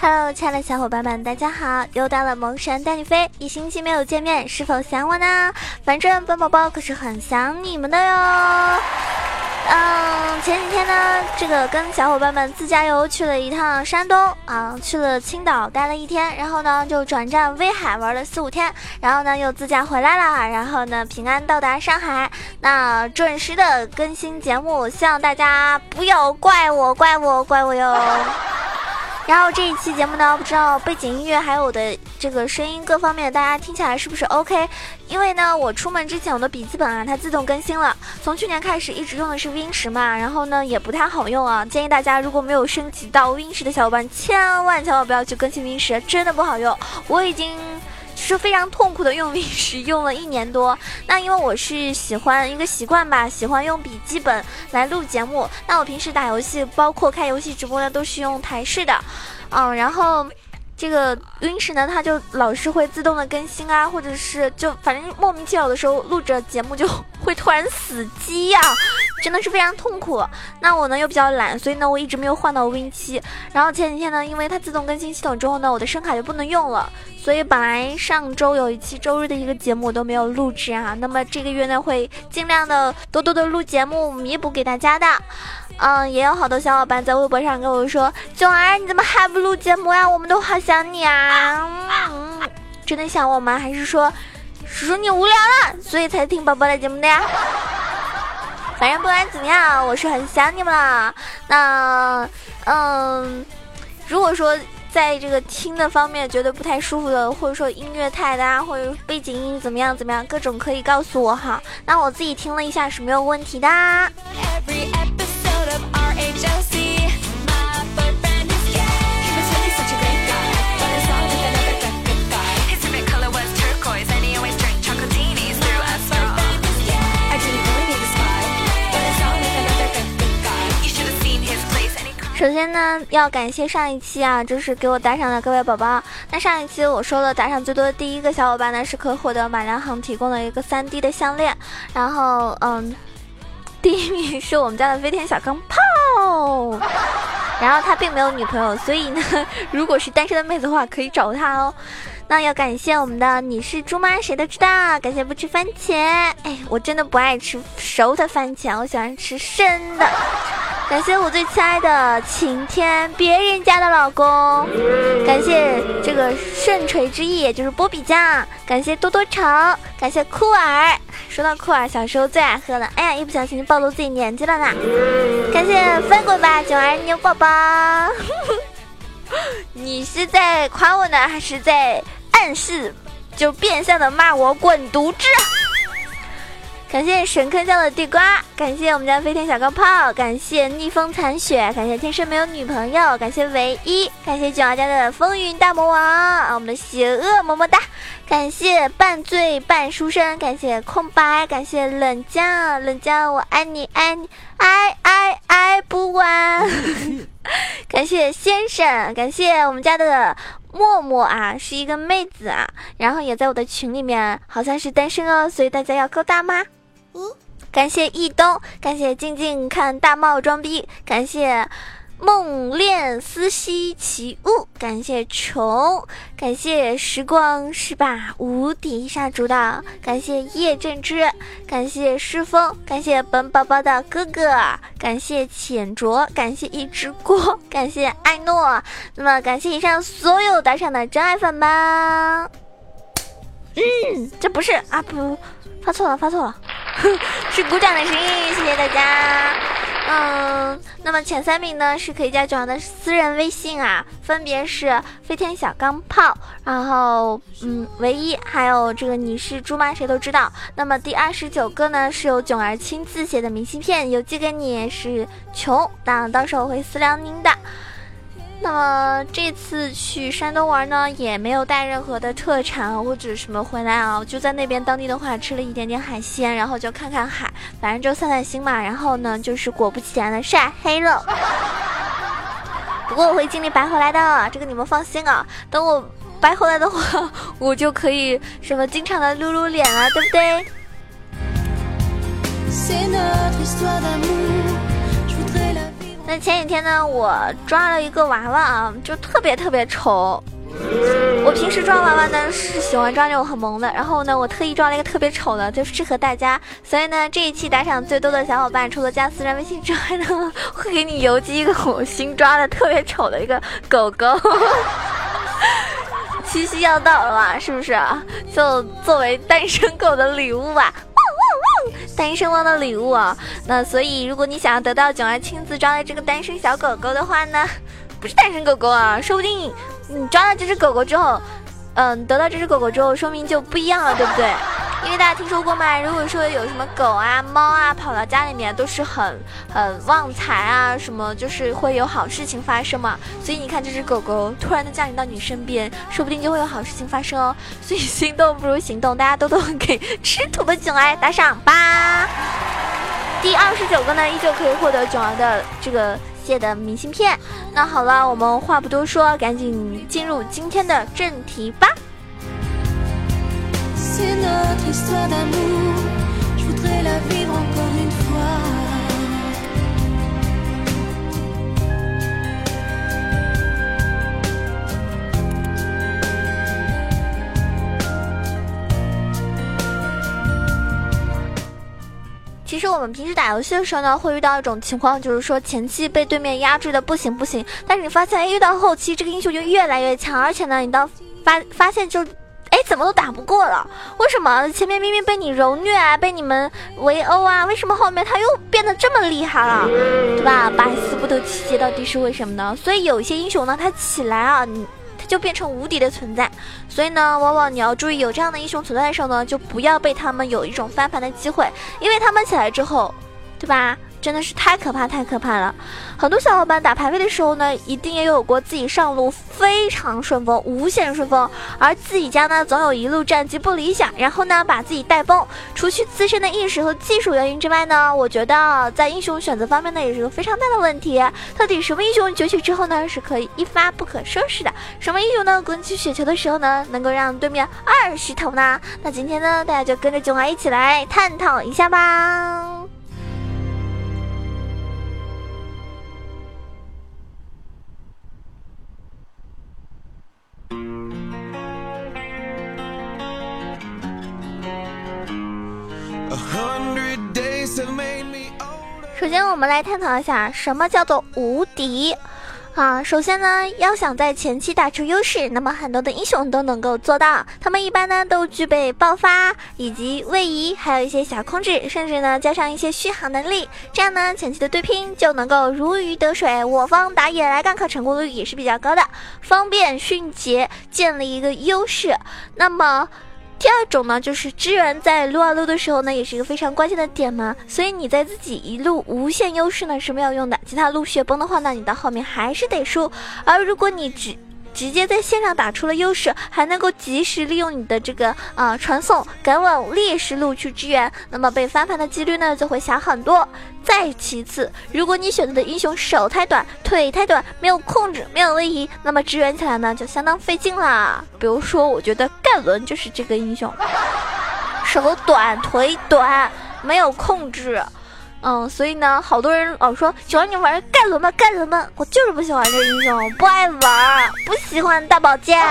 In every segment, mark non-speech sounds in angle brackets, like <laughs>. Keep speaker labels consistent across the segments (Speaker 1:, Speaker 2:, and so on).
Speaker 1: Hello，亲爱的小伙伴们，大家好！又到了萌神带你飞，一星期没有见面，是否想我呢？反正本宝宝可是很想你们的哟。嗯，前几天呢，这个跟小伙伴们自驾游去了一趟山东啊，去了青岛待了一天，然后呢就转战威海玩了四五天，然后呢又自驾回来了，然后呢平安到达上海。那准时的更新节目，希望大家不要怪我，怪我，怪我哟。然后这一期节目呢，不知道背景音乐还有我的这个声音各方面，大家听起来是不是 OK？因为呢，我出门之前我的笔记本啊，它自动更新了。从去年开始一直用的是 Win 十嘛，然后呢也不太好用啊。建议大家如果没有升级到 Win 十的小伙伴，千万千万不要去更新 Win 十，真的不好用。我已经。是非常痛苦的用 Win 十，用了一年多。那因为我是喜欢一个习惯吧，喜欢用笔记本来录节目。那我平时打游戏，包括开游戏直播呢，都是用台式的。嗯，然后这个 Win 十呢，它就老是会自动的更新啊，或者是就反正莫名其妙的时候录着节目就 <laughs> 会突然死机呀。真的是非常痛苦。那我呢又比较懒，所以呢我一直没有换到 Win 七。然后前几天呢，因为它自动更新系统之后呢，我的声卡就不能用了，所以本来上周有一期周日的一个节目我都没有录制啊。那么这个月呢会尽量的多多的录节目，弥补给大家的。嗯，也有好多小伙伴在微博上跟我说：“囧儿你怎么还不录节目呀？我们都好想你啊！”嗯，真的想我吗？还是说叔叔你无聊了，所以才听宝宝的节目的呀？反正不管怎么样，我是很想你们了。那，嗯，如果说在这个听的方面觉得不太舒服的，或者说音乐太大，或者背景音怎么样怎么样，各种可以告诉我哈。那我自己听了一下是没有问题的。首先呢，要感谢上一期啊，就是给我打赏的各位宝宝。那上一期我说了，打赏最多的第一个小伙伴呢，是可获得马良行提供的一个三 D 的项链。然后，嗯，第一名是我们家的飞天小钢炮。哦然后他并没有女朋友，所以呢，<laughs> 如果是单身的妹子的话，可以找他哦。那要感谢我们的你是猪吗？谁都知道。感谢不吃番茄。哎，我真的不爱吃熟的番茄，我喜欢吃生的。感谢我最亲爱的晴天，别人家的老公。感谢这个圣锤之翼，就是波比酱。感谢多多城，感谢酷儿。说到酷儿，小时候最爱喝了。哎呀，一不小心就暴露自己年纪了呢。感谢翻滚吧九儿牛宝宝。<laughs> 你是在夸我呢，还是在暗示，就变相的骂我滚犊子？感谢神坑教的地瓜，感谢我们家飞天小钢炮，感谢逆风残雪，感谢天生没有女朋友，感谢唯一，感谢九儿家的风云大魔王啊，我们的邪恶么么哒，感谢半醉半书生，感谢空白，感谢冷江冷江，我爱你爱你爱爱爱不完，<laughs> 感谢先生，感谢我们家的默默啊，是一个妹子啊，然后也在我的群里面，好像是单身哦，所以大家要勾搭吗？感谢易东，感谢静静看大帽装逼，感谢梦恋思兮起雾，感谢虫，感谢时光是把无敌杀猪的，感谢叶正之，感谢诗风，感谢本宝宝的哥哥，感谢浅卓，感谢一只锅，<laughs> 感谢艾诺，那么感谢以上所有打赏的真爱粉们。嗯，这不是啊不，发错了发错了。<laughs> 是鼓掌的声音，谢谢大家。嗯，那么前三名呢是可以加九儿的私人微信啊，分别是飞天小钢炮，然后嗯唯一，还有这个你是猪吗？谁都知道。那么第二十九个呢是由囧儿亲自写的明信片，邮寄给你是穷，那到时候我会私聊您的。那么这次去山东玩呢，也没有带任何的特产或者什么回来啊，就在那边当地的话吃了一点点海鲜，然后就看看海，反正就散散心嘛。然后呢，就是果不其然的晒黑了。不过我会尽力白回来的，这个你们放心啊。等我白回来的话，<laughs> 我就可以什么经常的撸撸脸了，对不对？那前几天呢，我抓了一个娃娃啊，就特别特别丑。我平时抓娃娃呢是喜欢抓那种很萌的，然后呢，我特意抓了一个特别丑的，就适合大家。所以呢，这一期打赏最多的小伙伴，除了加私人微信之外呢，会给你邮寄一个我新抓的特别丑的一个狗狗。<laughs> 七夕要到了嘛，是不是？就作为单身狗的礼物吧。单身汪的礼物啊，那所以如果你想要得到囧儿亲自抓的这个单身小狗狗的话呢，不是单身狗狗啊，说不定你抓了这只狗狗之后，嗯，得到这只狗狗之后，说明就不一样了，对不对？<laughs> 因为大家听说过吗？如果说有什么狗啊、猫啊跑到家里面，都是很很旺财啊，什么就是会有好事情发生嘛。所以你看，这只狗狗突然的降临到你身边，说不定就会有好事情发生哦。<laughs> 所以心动不如行动，大家多多给吃土的囧儿打赏吧。第二十九个呢，依旧可以获得囧儿的这个谢的明信片。那好了，我们话不多说，赶紧进入今天的正题吧。我们平时打游戏的时候呢，会遇到一种情况，就是说前期被对面压制的不行不行，但是你发现，遇到后期这个英雄就越来越强，而且呢，你到发发现就。哎，怎么都打不过了？为什么前面明明被你柔虐啊，被你们围殴啊，为什么后面他又变得这么厉害了，<laughs> 对吧？百思不得其解，到底是为什么呢？所以有一些英雄呢，他起来啊，他就变成无敌的存在。所以呢，往往你要注意，有这样的英雄存在的时候呢，就不要被他们有一种翻盘的机会，因为他们起来之后，对吧？真的是太可怕，太可怕了！很多小伙伴打排位的时候呢，一定也有过自己上路非常顺风，无限顺风，而自己家呢总有一路战绩不理想，然后呢把自己带崩。除去自身的意识和技术原因之外呢，我觉得在英雄选择方面呢也是个非常大的问题。到底什么英雄崛起之后呢是可以一发不可收拾的？什么英雄呢滚起雪球的时候呢能够让对面二十头呢？那今天呢大家就跟着囧儿一起来探讨一下吧。首先，我们来探讨一下什么叫做无敌。啊，首先呢，要想在前期打出优势，那么很多的英雄都能够做到。他们一般呢都具备爆发以及位移，还有一些小控制，甚至呢加上一些续航能力。这样呢，前期的对拼就能够如鱼得水，我方打野来干可成功率也是比较高的，方便迅捷建立一个优势。那么。第二种呢，就是支援在撸啊撸的时候呢，也是一个非常关键的点嘛。所以你在自己一路无限优势呢是没有用的，其他路血崩的话呢，你到后面还是得输。而如果你只直接在线上打出了优势，还能够及时利用你的这个啊传送赶往劣势路去支援，那么被翻盘的几率呢就会小很多。再其次，如果你选择的英雄手太短、腿太短，没有控制、没有位移，那么支援起来呢就相当费劲啦。比如说，我觉得盖伦就是这个英雄，手短、腿短，没有控制。嗯，所以呢，好多人老说喜欢你玩盖伦吧，盖伦吧，我就是不喜欢这个英雄，不爱玩，不喜欢大宝剑。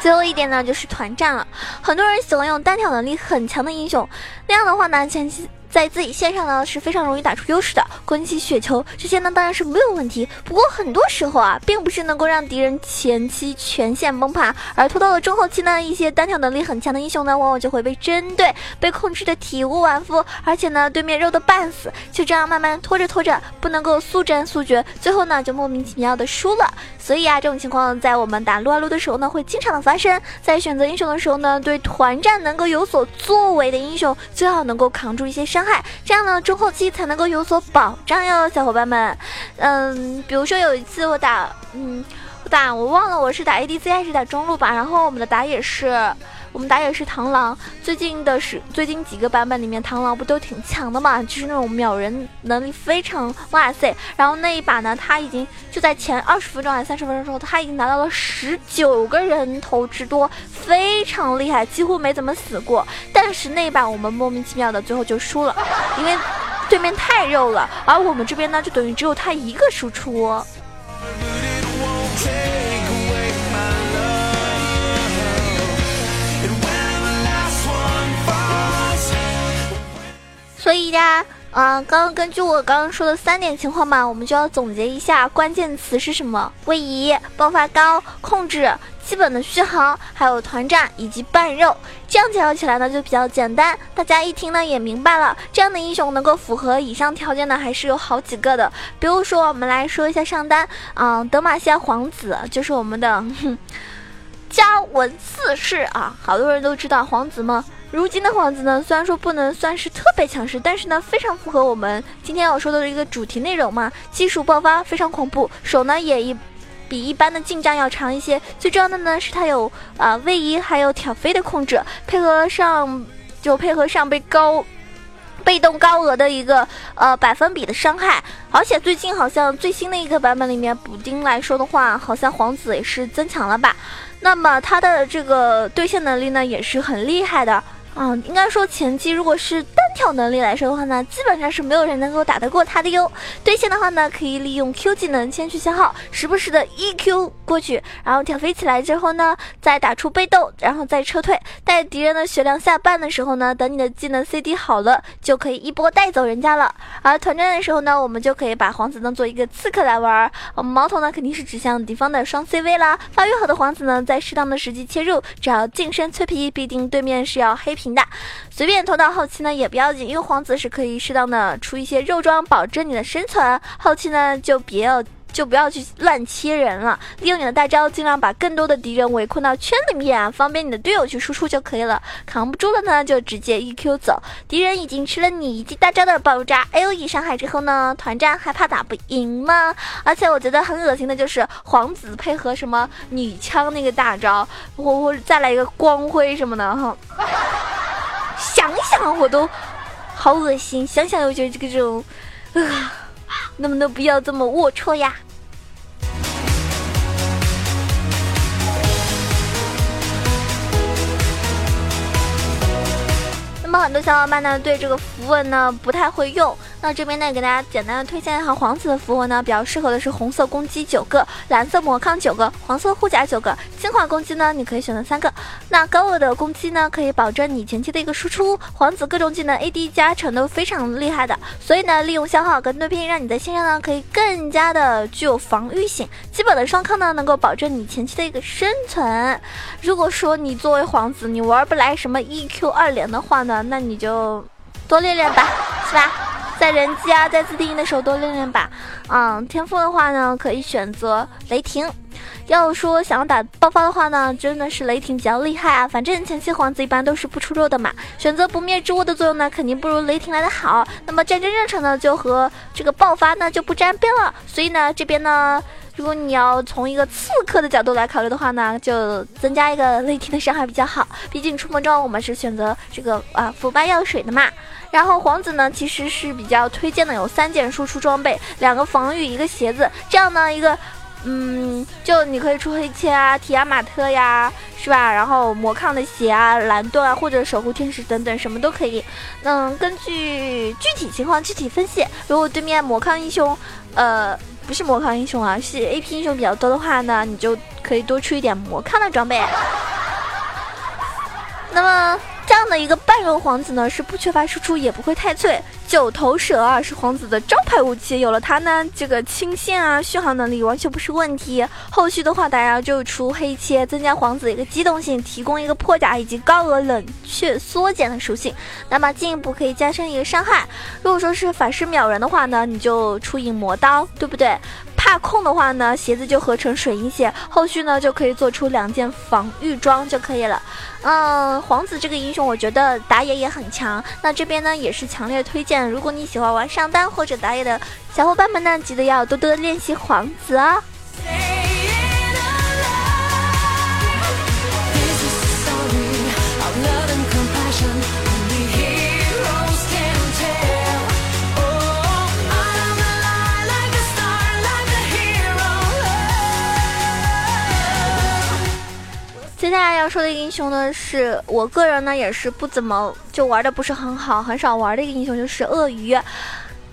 Speaker 1: 最后一点呢，就是团战了，很多人喜欢用单挑能力很强的英雄，那样的话呢，前期。在自己线上呢是非常容易打出优势的，滚起雪球这些呢当然是没有问题。不过很多时候啊，并不是能够让敌人前期全线崩盘，而拖到了中后期呢，一些单挑能力很强的英雄呢，往往就会被针对，被控制的体无完肤，而且呢，对面肉的半死，就这样慢慢拖着拖着，不能够速战速决，最后呢就莫名其妙的输了。所以啊，这种情况在我们打撸啊撸的时候呢，会经常的发生。在选择英雄的时候呢，对团战能够有所作为的英雄，最好能够扛住一些伤。害，这样呢，中后期才能够有所保障哟，小伙伴们。嗯，比如说有一次我打，嗯，我打我忘了我是打 ADC 还是打中路吧，然后我们的打野是。我们打野是螳螂，最近的是最近几个版本里面，螳螂不都挺强的嘛？就是那种秒人能力非常哇塞。然后那一把呢，他已经就在前二十分钟还是三十分钟之后，他已经拿到了十九个人头之多，非常厉害，几乎没怎么死过。但是那一把我们莫名其妙的最后就输了，<laughs> 因为对面太肉了，而我们这边呢，就等于只有他一个输出。所以呀，嗯，刚刚根据我刚刚说的三点情况嘛，我们就要总结一下关键词是什么：位移、爆发高、控制、基本的续航，还有团战以及半肉。这样介绍起来呢就比较简单，大家一听呢也明白了。这样的英雄能够符合以上条件呢，还是有好几个的。比如说，我们来说一下上单，嗯，德玛西亚皇子就是我们的 <laughs> 加文四世啊，好多人都知道皇子吗？如今的皇子呢，虽然说不能算是特别强势，但是呢，非常符合我们今天要说的一个主题内容嘛。技术爆发非常恐怖，手呢也一比一般的近战要长一些。最重要的呢是它有啊位移还有挑飞的控制，配合上就配合上被高被动高额的一个呃百分比的伤害。而且最近好像最新的一个版本里面补丁来说的话，好像皇子也是增强了吧？那么它的这个兑现能力呢也是很厉害的。嗯，应该说前期如果是单挑能力来说的话呢，基本上是没有人能够打得过他的哟。对线的话呢，可以利用 Q 技能先去消耗，时不时的 E Q 过去，然后挑飞起来之后呢，再打出被动，然后再撤退。待敌人的血量下半的时候呢，等你的技能 CD 好了，就可以一波带走人家了。而团战的时候呢，我们就可以把皇子当做一个刺客来玩。我们矛头呢肯定是指向敌方的双 CV 啦。发育好的皇子呢，在适当的时机切入，只要近身脆皮，必定对面是要黑皮。的，随便投到后期呢也不要紧，因为皇子是可以适当的出一些肉装，保证你的生存。后期呢就别要就不要去乱切人了，利用你的大招，尽量把更多的敌人围困到圈里面，方便你的队友去输出就可以了。扛不住了呢，就直接 E Q 走。敌人已经吃了你一记大招的爆炸 A O E 伤害之后呢，团战还怕打不赢吗？而且我觉得很恶心的就是皇子配合什么女枪那个大招，我我再来一个光辉什么的哈。<laughs> 想想我都好恶心，想想又觉得这个这种，<sighs> 啊，能不能不要这么龌龊呀？那么很多小伙伴呢，对这个符文呢不太会用。那这边呢，给大家简单的推荐一下皇子的符文呢，比较适合的是红色攻击九个，蓝色魔抗九个，黄色护甲九个，净化攻击呢，你可以选择三个。那高额的攻击呢，可以保证你前期的一个输出。皇子各种技能 AD 加成都非常厉害的，所以呢，利用消耗跟对拼，让你在线上呢可以更加的具有防御性。基本的双抗呢，能够保证你前期的一个生存。如果说你作为皇子，你玩不来什么 EQ 二连的话呢，那你就多练练吧，是吧？在人机啊，在自定义的时候多练练吧。嗯，天赋的话呢，可以选择雷霆。要说想要打爆发的话呢，真的是雷霆比较厉害啊。反正前期皇子一般都是不出肉的嘛，选择不灭之物的作用呢，肯定不如雷霆来的好。那么战争热忱呢，就和这个爆发呢就不沾边了。所以呢，这边呢，如果你要从一个刺客的角度来考虑的话呢，就增加一个雷霆的伤害比较好。毕竟出门装我们是选择这个啊腐败药水的嘛。然后皇子呢，其实是比较推荐的，有三件输出装备，两个防御，一个鞋子，这样呢，一个，嗯，就你可以出黑切啊、提亚马特呀，是吧？然后魔抗的鞋啊、蓝盾啊，或者守护天使等等，什么都可以。嗯，根据具体情况具体分析。如果对面魔抗英雄，呃，不是魔抗英雄啊，是 AP 英雄比较多的话呢，你就可以多出一点魔抗的装备。那么。这样的一个半肉皇子呢，是不缺乏输出，也不会太脆。九头蛇啊，是皇子的招牌武器，有了它呢，这个清线啊、续航能力完全不是问题。后续的话，大家就出黑切，增加皇子一个机动性，提供一个破甲以及高额冷却缩减的属性，那么进一步可以加深一个伤害。如果说是法师秒人的话呢，你就出影魔刀，对不对？怕控的话呢，鞋子就合成水银鞋，后续呢就可以做出两件防御装就可以了。嗯，皇子这个英雄我觉得打野也很强，那这边呢也是强烈推荐，如果你喜欢玩上单或者打野的小伙伴们呢，记得要多多练习皇子啊。接下来要说的英雄呢，是我个人呢也是不怎么就玩的不是很好，很少玩的一个英雄就是鳄鱼。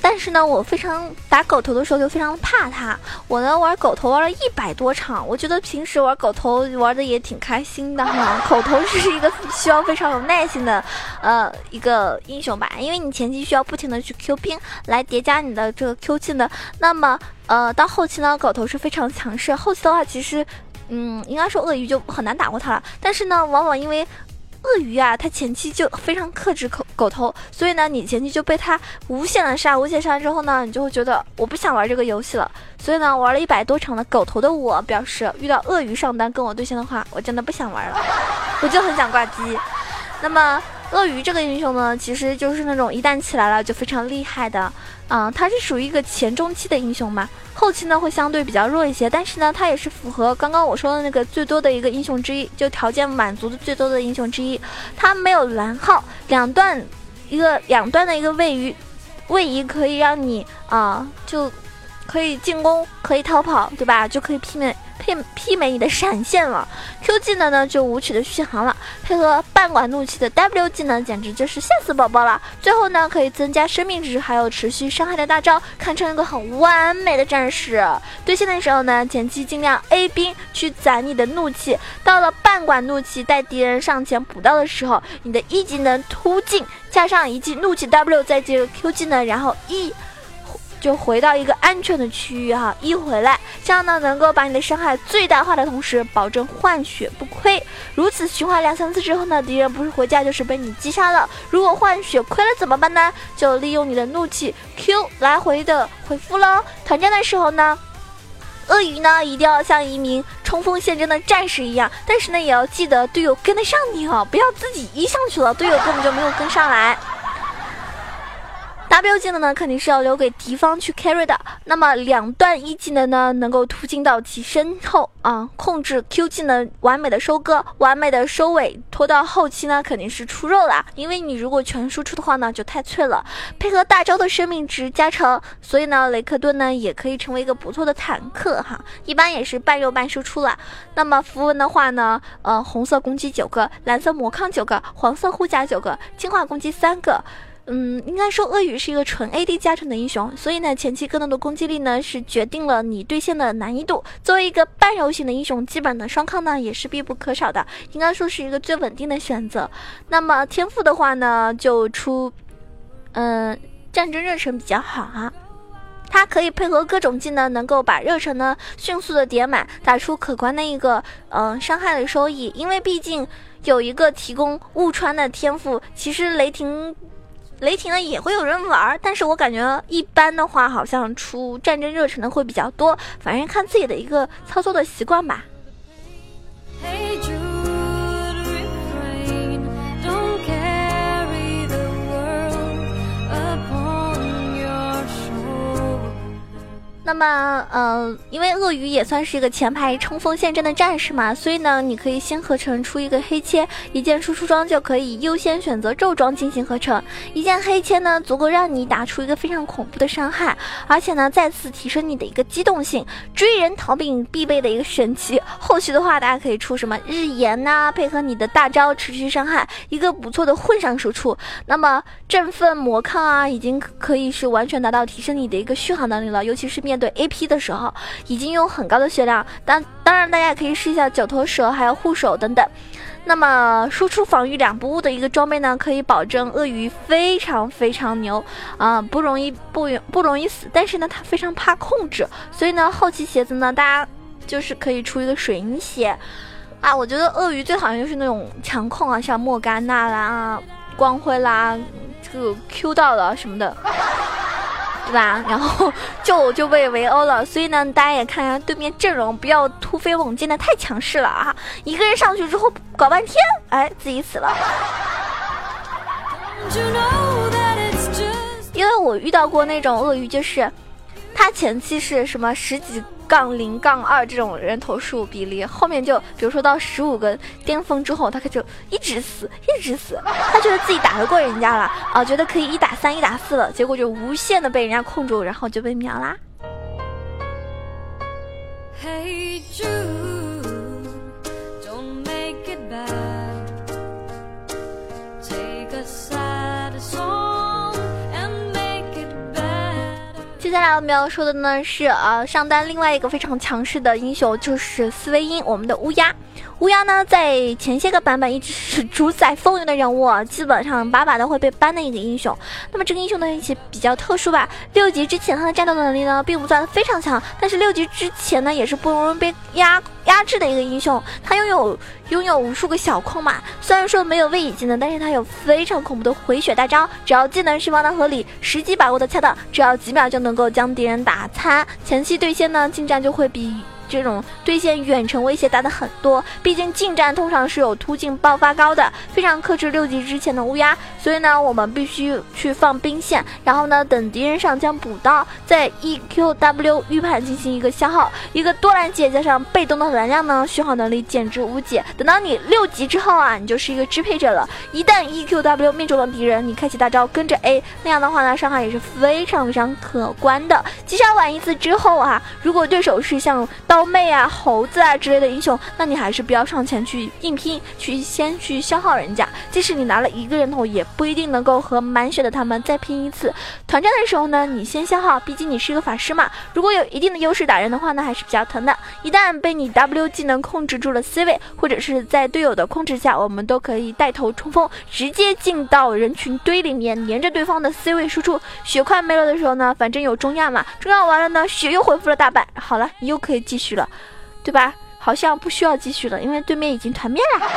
Speaker 1: 但是呢，我非常打狗头的时候就非常怕它。我呢玩狗头玩了一百多场，我觉得平时玩狗头玩的也挺开心的哈。狗头是一个需要非常有耐心的，呃，一个英雄吧，因为你前期需要不停的去 Q 兵来叠加你的这个 Q 技能。那么，呃，到后期呢，狗头是非常强势。后期的话，其实，嗯，应该说鳄鱼就很难打过它了。但是呢，往往因为鳄鱼啊，它前期就非常克制狗狗头，所以呢，你前期就被它无限的杀，无限杀之后呢，你就会觉得我不想玩这个游戏了。所以呢，玩了一百多场的狗头的我表示，遇到鳄鱼上单跟我对线的话，我真的不想玩了，我就很想挂机。那么。鳄鱼这个英雄呢，其实就是那种一旦起来了就非常厉害的，啊，他是属于一个前中期的英雄嘛，后期呢会相对比较弱一些，但是呢，他也是符合刚刚我说的那个最多的一个英雄之一，就条件满足的最多的英雄之一。他没有蓝耗，两段一个两段的一个位移，位移可以让你啊就。可以进攻，可以逃跑，对吧？就可以媲美媲媲美你的闪现了。Q 技能呢，就舞曲的续航了，配合半管怒气的 W 技能，简直就是吓死宝宝了。最后呢，可以增加生命值，还有持续伤害的大招，堪称一个很完美的战士。对线的时候呢，前期尽量 A 兵去攒你的怒气，到了半管怒气带敌人上前补刀的时候，你的一技能突进加上一记怒气 W，再接着 Q 技能，然后一。就回到一个安全的区域哈，一回来，这样呢能够把你的伤害最大化的同时，保证换血不亏。如此循环两三次之后呢，敌人不是回家就是被你击杀了。如果换血亏了怎么办呢？就利用你的怒气 Q 来回的回复喽。团战的时候呢，鳄鱼呢一定要像一名冲锋陷阵的战士一样，但是呢也要记得队友跟得上你哦，不要自己一上去了，队友根本就没有跟上来。W 技能呢，肯定是要留给敌方去 carry 的。那么两段一技能呢，能够突进到其身后啊，控制 Q 技能完美的收割，完美的收尾，拖到后期呢，肯定是出肉了。因为你如果全输出的话呢，就太脆了。配合大招的生命值加成，所以呢，雷克顿呢也可以成为一个不错的坦克哈。一般也是半肉半输出了。那么符文的话呢，呃，红色攻击九个，蓝色魔抗九个，黄色护甲九个，净化攻击三个。嗯，应该说鳄鱼是一个纯 AD 加成的英雄，所以呢，前期更多的攻击力呢是决定了你对线的难易度。作为一个半柔型的英雄，基本的双抗呢也是必不可少的，应该说是一个最稳定的选择。那么天赋的话呢，就出，嗯，战争热忱比较好啊，它可以配合各种技能，能够把热忱呢迅速的叠满，打出可观的一个嗯伤害的收益。因为毕竟有一个提供误穿的天赋，其实雷霆。雷霆呢也会有人玩，但是我感觉一般的话，好像出战争热忱的会比较多，反正看自己的一个操作的习惯吧。那么，嗯，因为鳄鱼也算是一个前排冲锋陷阵的战士嘛，所以呢，你可以先合成出一个黑切，一件输出装就可以优先选择咒装进行合成。一件黑切呢，足够让你打出一个非常恐怖的伤害，而且呢，再次提升你的一个机动性。追人逃兵必备的一个神器，后续的话，大家可以出什么日炎呐，配合你的大招持续伤害，一个不错的混上输出。那么振奋魔抗啊，已经可以是完全达到提升你的一个续航能力了，尤其是面。面对 AP 的时候，已经有很高的血量。当当然，大家也可以试一下九头蛇，还有护手等等。那么，输出防御两不误的一个装备呢，可以保证鳄鱼非常非常牛啊，不容易不不容易死。但是呢，它非常怕控制，所以呢，后期鞋子呢，大家就是可以出一个水银鞋啊。我觉得鳄鱼最讨厌就是那种强控啊，像莫甘娜啦、光辉啦，这个 Q 到了什么的。对吧？然后就就被围殴了，所以呢，大家也看一下对面阵容，不要突飞猛进的太强势了啊！一个人上去之后搞半天，哎，自己死了。因为我遇到过那种鳄鱼，就是他前期是什么十几。杠零杠二这种人头数比例，后面就比如说到十五个巅峰之后，他可就一直死，一直死。他觉得自己打得过人家了啊，觉得可以一打三、一打四了，结果就无限的被人家控住，然后就被秒啦。Hey Jude, 接下来我们要说的呢是呃上单另外一个非常强势的英雄就是斯维因，我们的乌鸦。乌鸦呢在前些个版本一直是主宰风云的人物，基本上把把都会被 ban 的一个英雄。那么这个英雄呢一些比较特殊吧，六级之前他的战斗能力呢并不算非常强，但是六级之前呢也是不容易被压压制的一个英雄。他拥有拥有无数个小控嘛，虽然说没有位移技能，但是他有非常恐怖的回血大招，只要技能释放的合理，时机把握的恰当，只要几秒就。能够将敌人打残，前期对线呢近战就会比。这种对线远程威胁大的很多，毕竟近战通常是有突进爆发高的，非常克制六级之前的乌鸦，所以呢，我们必须去放兵线，然后呢，等敌人上将补刀，在 E Q W 预判进行一个消耗，一个多兰姐加上被动的蓝量呢，续航能力简直无解。等到你六级之后啊，你就是一个支配者了，一旦 E Q W 命中了敌人，你开启大招跟着 A，那样的话呢，伤害也是非常非常可观的。击杀完一次之后啊，如果对手是像刀。妹啊，猴子啊之类的英雄，那你还是不要上前去硬拼，去先去消耗人家。即使你拿了一个人头，也不一定能够和满血的他们再拼一次。团战的时候呢，你先消耗，毕竟你是一个法师嘛。如果有一定的优势打人的话呢，还是比较疼的。一旦被你 W 技能控制住了 C 位，或者是在队友的控制下，我们都可以带头冲锋，直接进到人群堆里面，连着对方的 C 位输出。血快没了的时候呢，反正有中亚嘛，中亚完了呢，血又恢复了大半。好了，你又可以继续。续了，对吧？好像不需要继续了，因为对面已经团灭了。<laughs>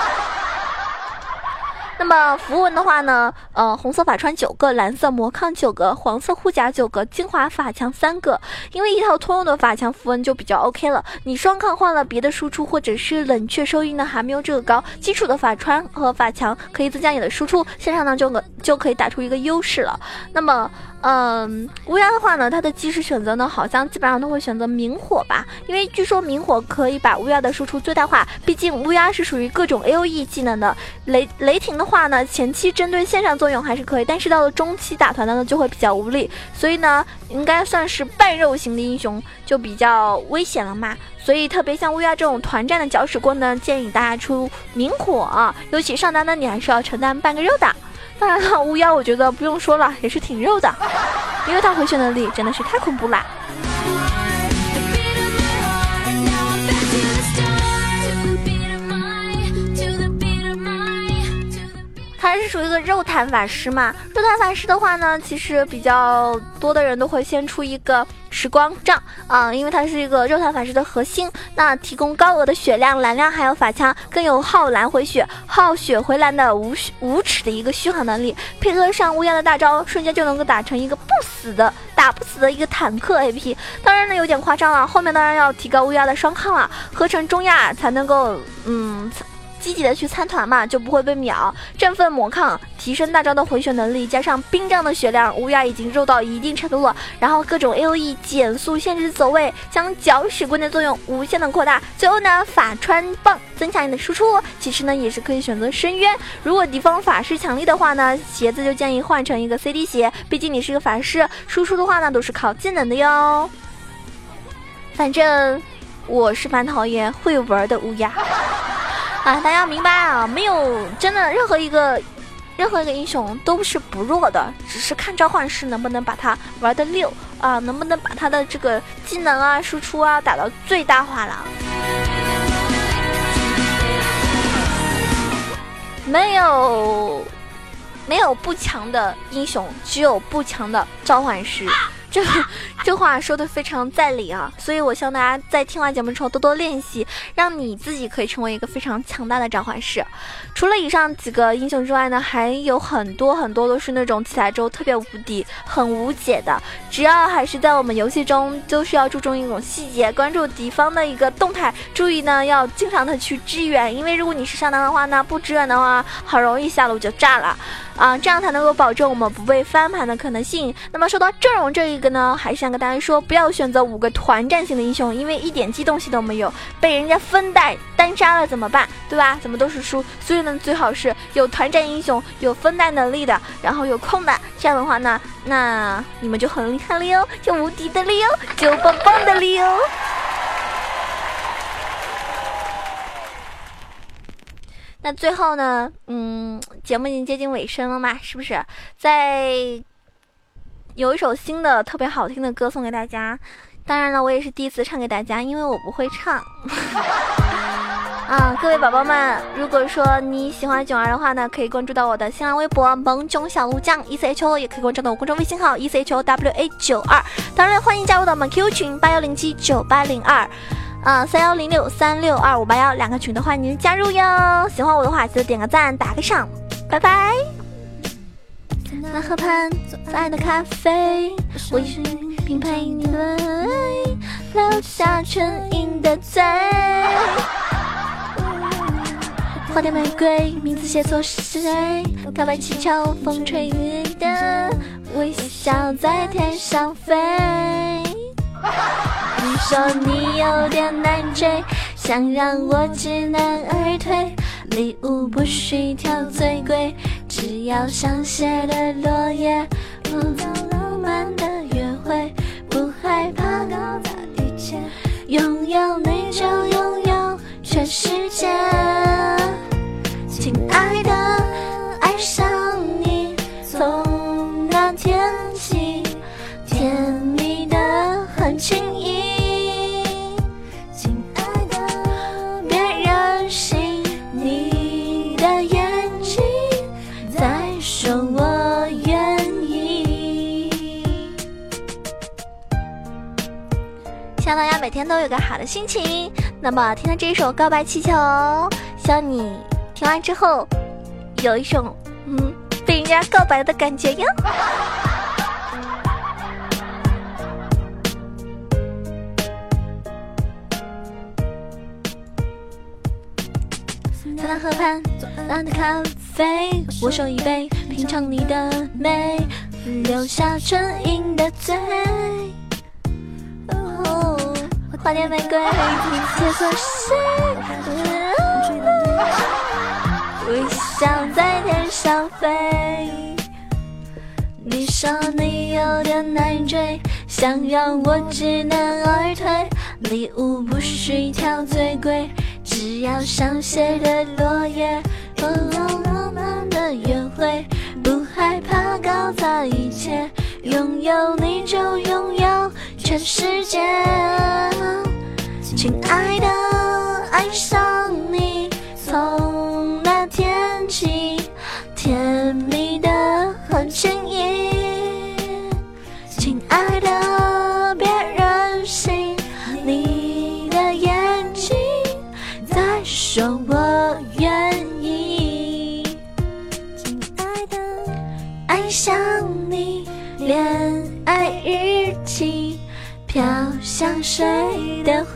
Speaker 1: 那么符文的话呢？呃，红色法穿九个，蓝色魔抗九个，黄色护甲九个，精华法强三个。因为一套通用的法强符文就比较 OK 了。你双抗换了别的输出，或者是冷却收益呢，还没有这个高。基础的法穿和法强可以增加你的输出，线上呢就可就可以打出一个优势了。那么。嗯，乌鸦的话呢，它的即时选择呢，好像基本上都会选择明火吧，因为据说明火可以把乌鸦的输出最大化。毕竟乌鸦是属于各种 A O E 技能的。雷雷霆的话呢，前期针对线上作用还是可以，但是到了中期打团呢，就会比较无力。所以呢，应该算是半肉型的英雄，就比较危险了嘛。所以特别像乌鸦这种团战的搅屎棍呢，建议大家出明火啊，尤其上单呢，你还是要承担半个肉的。当然了，乌鸦我觉得不用说了，也是挺肉的，因为它回旋能力真的是太恐怖了。他是属于一个肉弹法师嘛？肉弹法师的话呢，其实比较多的人都会先出一个时光杖啊，因为它是一个肉弹法师的核心，那提供高额的血量、蓝量，还有法枪，更有耗蓝回血、耗血回蓝的无无耻的一个续航能力，配合上乌鸦的大招，瞬间就能够打成一个不死的、打不死的一个坦克 AP。当然呢，有点夸张了，后面当然要提高乌鸦的双抗了，合成中亚才能够嗯。积极的去参团嘛，就不会被秒。振奋魔抗，提升大招的回血能力，加上冰杖的血量，乌鸦已经肉到一定程度了。然后各种 A O E 减速、限制走位，将搅屎棍的作用无限的扩大。最后呢，法穿棒增强你的输出。其实呢，也是可以选择深渊。如果敌方法师强力的话呢，鞋子就建议换成一个 C D 鞋，毕竟你是个法师，输出的话呢都是靠技能的哟。反正我是蛮讨厌会玩的乌鸦。啊，大家明白啊，没有真的任何一个，任何一个英雄都是不弱的，只是看召唤师能不能把他玩的溜啊，能不能把他的这个技能啊、输出啊打到最大化了。没有，没有不强的英雄，只有不强的召唤师。这这话说的非常在理啊，所以我希望大家在听完节目之后多多练习，让你自己可以成为一个非常强大的召唤师。除了以上几个英雄之外呢，还有很多很多都是那种起来之后特别无敌、很无解的。只要还是在我们游戏中，都是要注重一种细节，关注敌方的一个动态，注意呢要经常的去支援，因为如果你是上单的话呢，不支援的话，很容易下路就炸了。啊，这样才能够保证我们不被翻盘的可能性。那么说到阵容这一个呢，还是想跟大家说，不要选择五个团战型的英雄，因为一点机动性都没有，被人家分带单杀了怎么办？<laughs> 对吧？怎么都是输。所以呢，最好是有团战英雄，有分带能力的，然后有控的。这样的话呢，那你们就很厉害了哟，就无敌的了哟，就棒棒的了哟。那最后呢，嗯，节目已经接近尾声了嘛，是不是？在有一首新的特别好听的歌送给大家。当然了，我也是第一次唱给大家，因为我不会唱。<laughs> 啊，各位宝宝们，如果说你喜欢囧儿的话呢，可以关注到我的新浪微博萌囧小鹿酱 E C H O，也可以关注到我公众微信号 E C H O W A 九二。当然，欢迎加入到我们 Q 群八幺零七九八零二，啊，三幺零六三六二五八幺两个群的欢迎您加入哟。喜欢我的话，记得点个赞，打个赏，拜拜。在河畔，做爱的咖啡，我一并陪你醉，留下唇印的嘴。花店玫瑰，名字写错是谁？告白气球，风吹雨的微笑在天上飞。说你有点难追，想让我知难而退。礼物不需挑最贵，只要香榭的落叶，不走浪漫的约会，不害怕搞砸一切，拥有你就拥有全世界。希望大家每天都有个好的心情。那么，听到这一首《告白气球》，希望你。听完之后，有一种嗯被人家告白的感觉哟。在那河畔，左岸的咖啡，我手一杯，品尝你的美，留下唇印的嘴。花店玫瑰，你写错谁？微笑在天上飞。你说你有点难追，想让我知难而退。礼物不需挑最贵，只要香榭的落叶，和浪漫的约会，不害怕搞砸一切，拥有你就世界。亲爱的，爱谁。的。